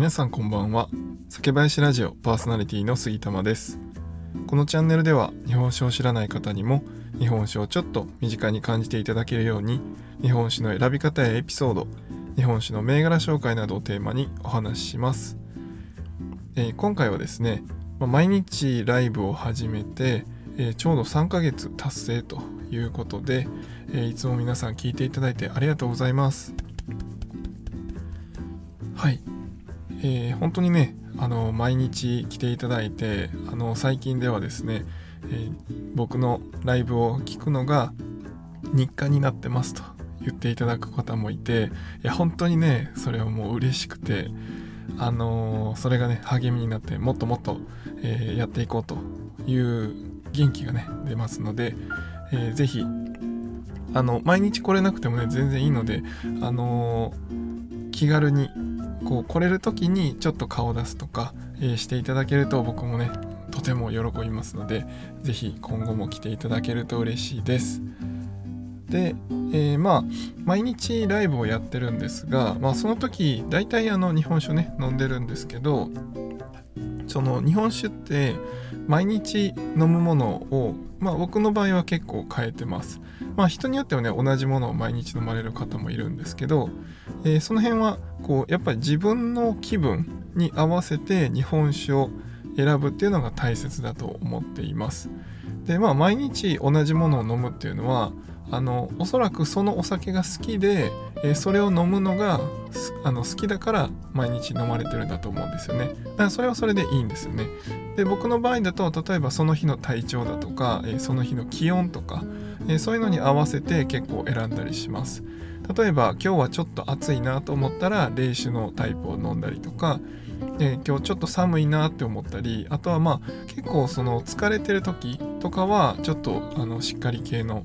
皆さんこんばんは。酒林ラジオパーソナリティの杉玉です。このチャンネルでは日本酒を知らない方にも日本酒をちょっと身近に感じていただけるように日本酒の選び方やエピソード日本酒の銘柄紹介などをテーマにお話しします、えー、今回はですね毎日ライブを始めて、えー、ちょうど3ヶ月達成ということで、えー、いつも皆さん聞いていただいてありがとうございます。はい、えー、本当にねあの毎日来ていただいてあの最近ではですね、えー、僕のライブを聞くのが日課になってますと言っていただく方もいていや本当にねそれはもう嬉しくてあのー、それがね励みになってもっともっと、えー、やっていこうという元気がね出ますので、えー、ぜひあの毎日来れなくてもね全然いいのであのー、気軽にこう来れる時にちょっと顔を出すとか、えー、していただけると僕もねとても喜びますので是非今後も来ていただけると嬉しいです。で、えー、まあ毎日ライブをやってるんですが、まあ、その時大体あの日本酒ね飲んでるんですけどその日本酒って毎日飲むものを、まあ、僕の場合は結構変えてます。まあ、人によってはね同じものを毎日飲まれる方もいるんですけど、えー、その辺はこうやっぱり自分の気分に合わせて日本酒を選ぶっていうのが大切だと思っています。でまあ毎日同じものを飲むっていうのはあのおそらくそのお酒が好きで、えー、それを飲むのがあの好きだから毎日飲まれてるんだと思うんですよね。だからそれはそれでいいんですよね。で僕の場合だと例えばその日の体調だとか、えー、その日の気温とか、えー、そういうのに合わせて結構選んだりします。例えば今日はちょっと暑いなと思ったら冷酒のタイプを飲んだりとかで今日ちょっと寒いなって思ったりあとはまあ結構その疲れてる時とかはちょっとあのしっかり系の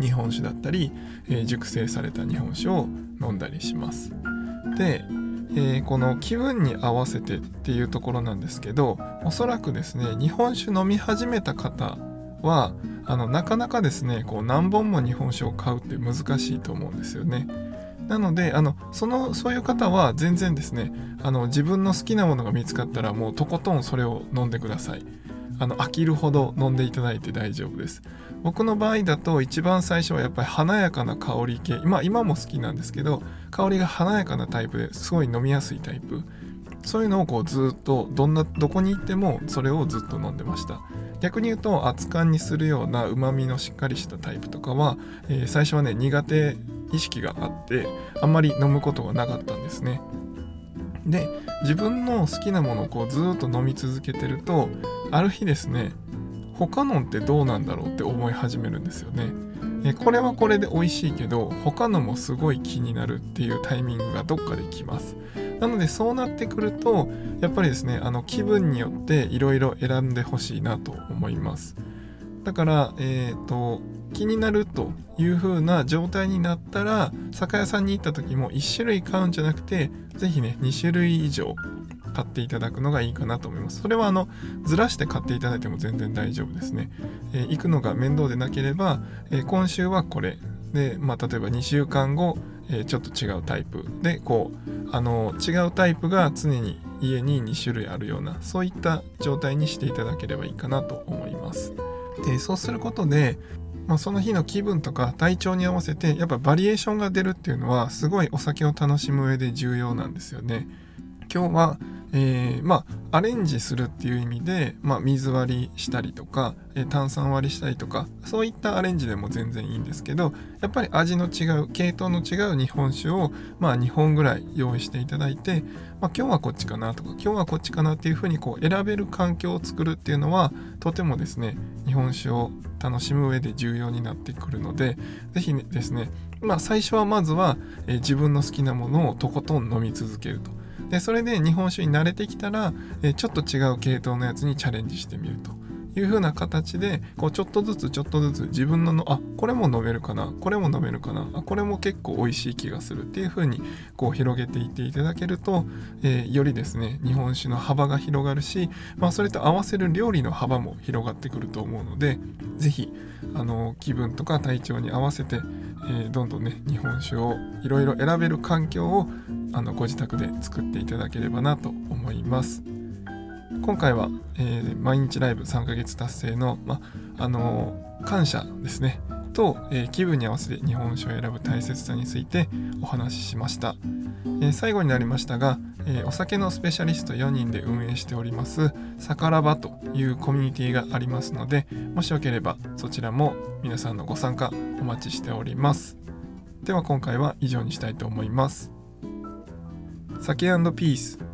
日本酒だったり、えー、熟成された日本酒を飲んだりします。で、えー、この気分に合わせてっていうところなんですけどおそらくですね日本酒飲み始めた方はあのなかなかですねこう何本も日本酒を買うって難しいと思うんですよね。なのであのそのそういう方は全然ですねあの自分の好きなものが見つかったらもうとことんそれを飲んでください。あの飽きるほど飲んでいただいて大丈夫です。僕の場合だと一番最初はやっぱり華やかな香り系、まあ今も好きなんですけど、香りが華やかなタイプですごい飲みやすいタイプ。そういうのをこうずっとどんなどこに行ってもそれをずっと飲んでました逆に言うと熱燗にするようなうまみのしっかりしたタイプとかは、えー、最初はね苦手意識があってあんまり飲むことがなかったんですねで自分の好きなものをこうずっと飲み続けてるとある日ですね他のってどうなんだろうって思い始めるんですよね。えこれはこれで美味しいけど他のもすごい気になるっていうタイミングがどっかで来ます。なのでそうなってくるとやっぱりですねあの気分によっていろいろ選んでほしいなと思います。だから、えーと、気になるという風な状態になったら酒屋さんに行った時も1種類買うんじゃなくて是非ね2種類以上買っていただくのがいいかなと思います。それはあのずらして買っていただいても全然大丈夫ですね。えー、行くのが面倒でなければ、えー、今週はこれで、まあ、例えば2週間後、えー、ちょっと違うタイプでこうあの違うタイプが常に家に2種類あるようなそういった状態にしていただければいいかなと思います。でそうすることでまあ、その日の気分とか体調に合わせてやっぱバリエーションが出るっていうのはすごいお酒を楽しむ上で重要なんですよね。今日はえー、まあアレンジするっていう意味で、まあ、水割りしたりとか、えー、炭酸割りしたりとかそういったアレンジでも全然いいんですけどやっぱり味の違う系統の違う日本酒を、まあ、2本ぐらい用意していただいて、まあ、今日はこっちかなとか今日はこっちかなっていうふうにこう選べる環境を作るっていうのはとてもですね日本酒を楽しむ上で重要になってくるので是非ですね、まあ、最初はまずは、えー、自分の好きなものをとことん飲み続けると。でそれで日本酒に慣れてきたら、えちょっと違う系統のやつにチャレンジしてみると。いう風な形でこうちょっとずつちょっとずつ自分ののあこれも飲めるかなこれも飲めるかなあこれも結構美味しい気がするっていう風にこう広げていっていただけると、えー、よりですね日本酒の幅が広がるし、まあ、それと合わせる料理の幅も広がってくると思うので是非あの気分とか体調に合わせて、えー、どんどんね日本酒をいろいろ選べる環境をあのご自宅で作っていただければなと思います。今回は、えー、毎日ライブ3ヶ月達成の、まあのー、感謝ですね。と、えー、気分に合わせて日本酒を選ぶ大切さについてお話ししました、え最後になりましたが、えお酒のスペシャリスト4人で運営しておりますさからばというコミュニティがありますのでもしよければそちらも皆さんのご参加お待ちしております。では今回は以上にしたいと思います。酒ピース。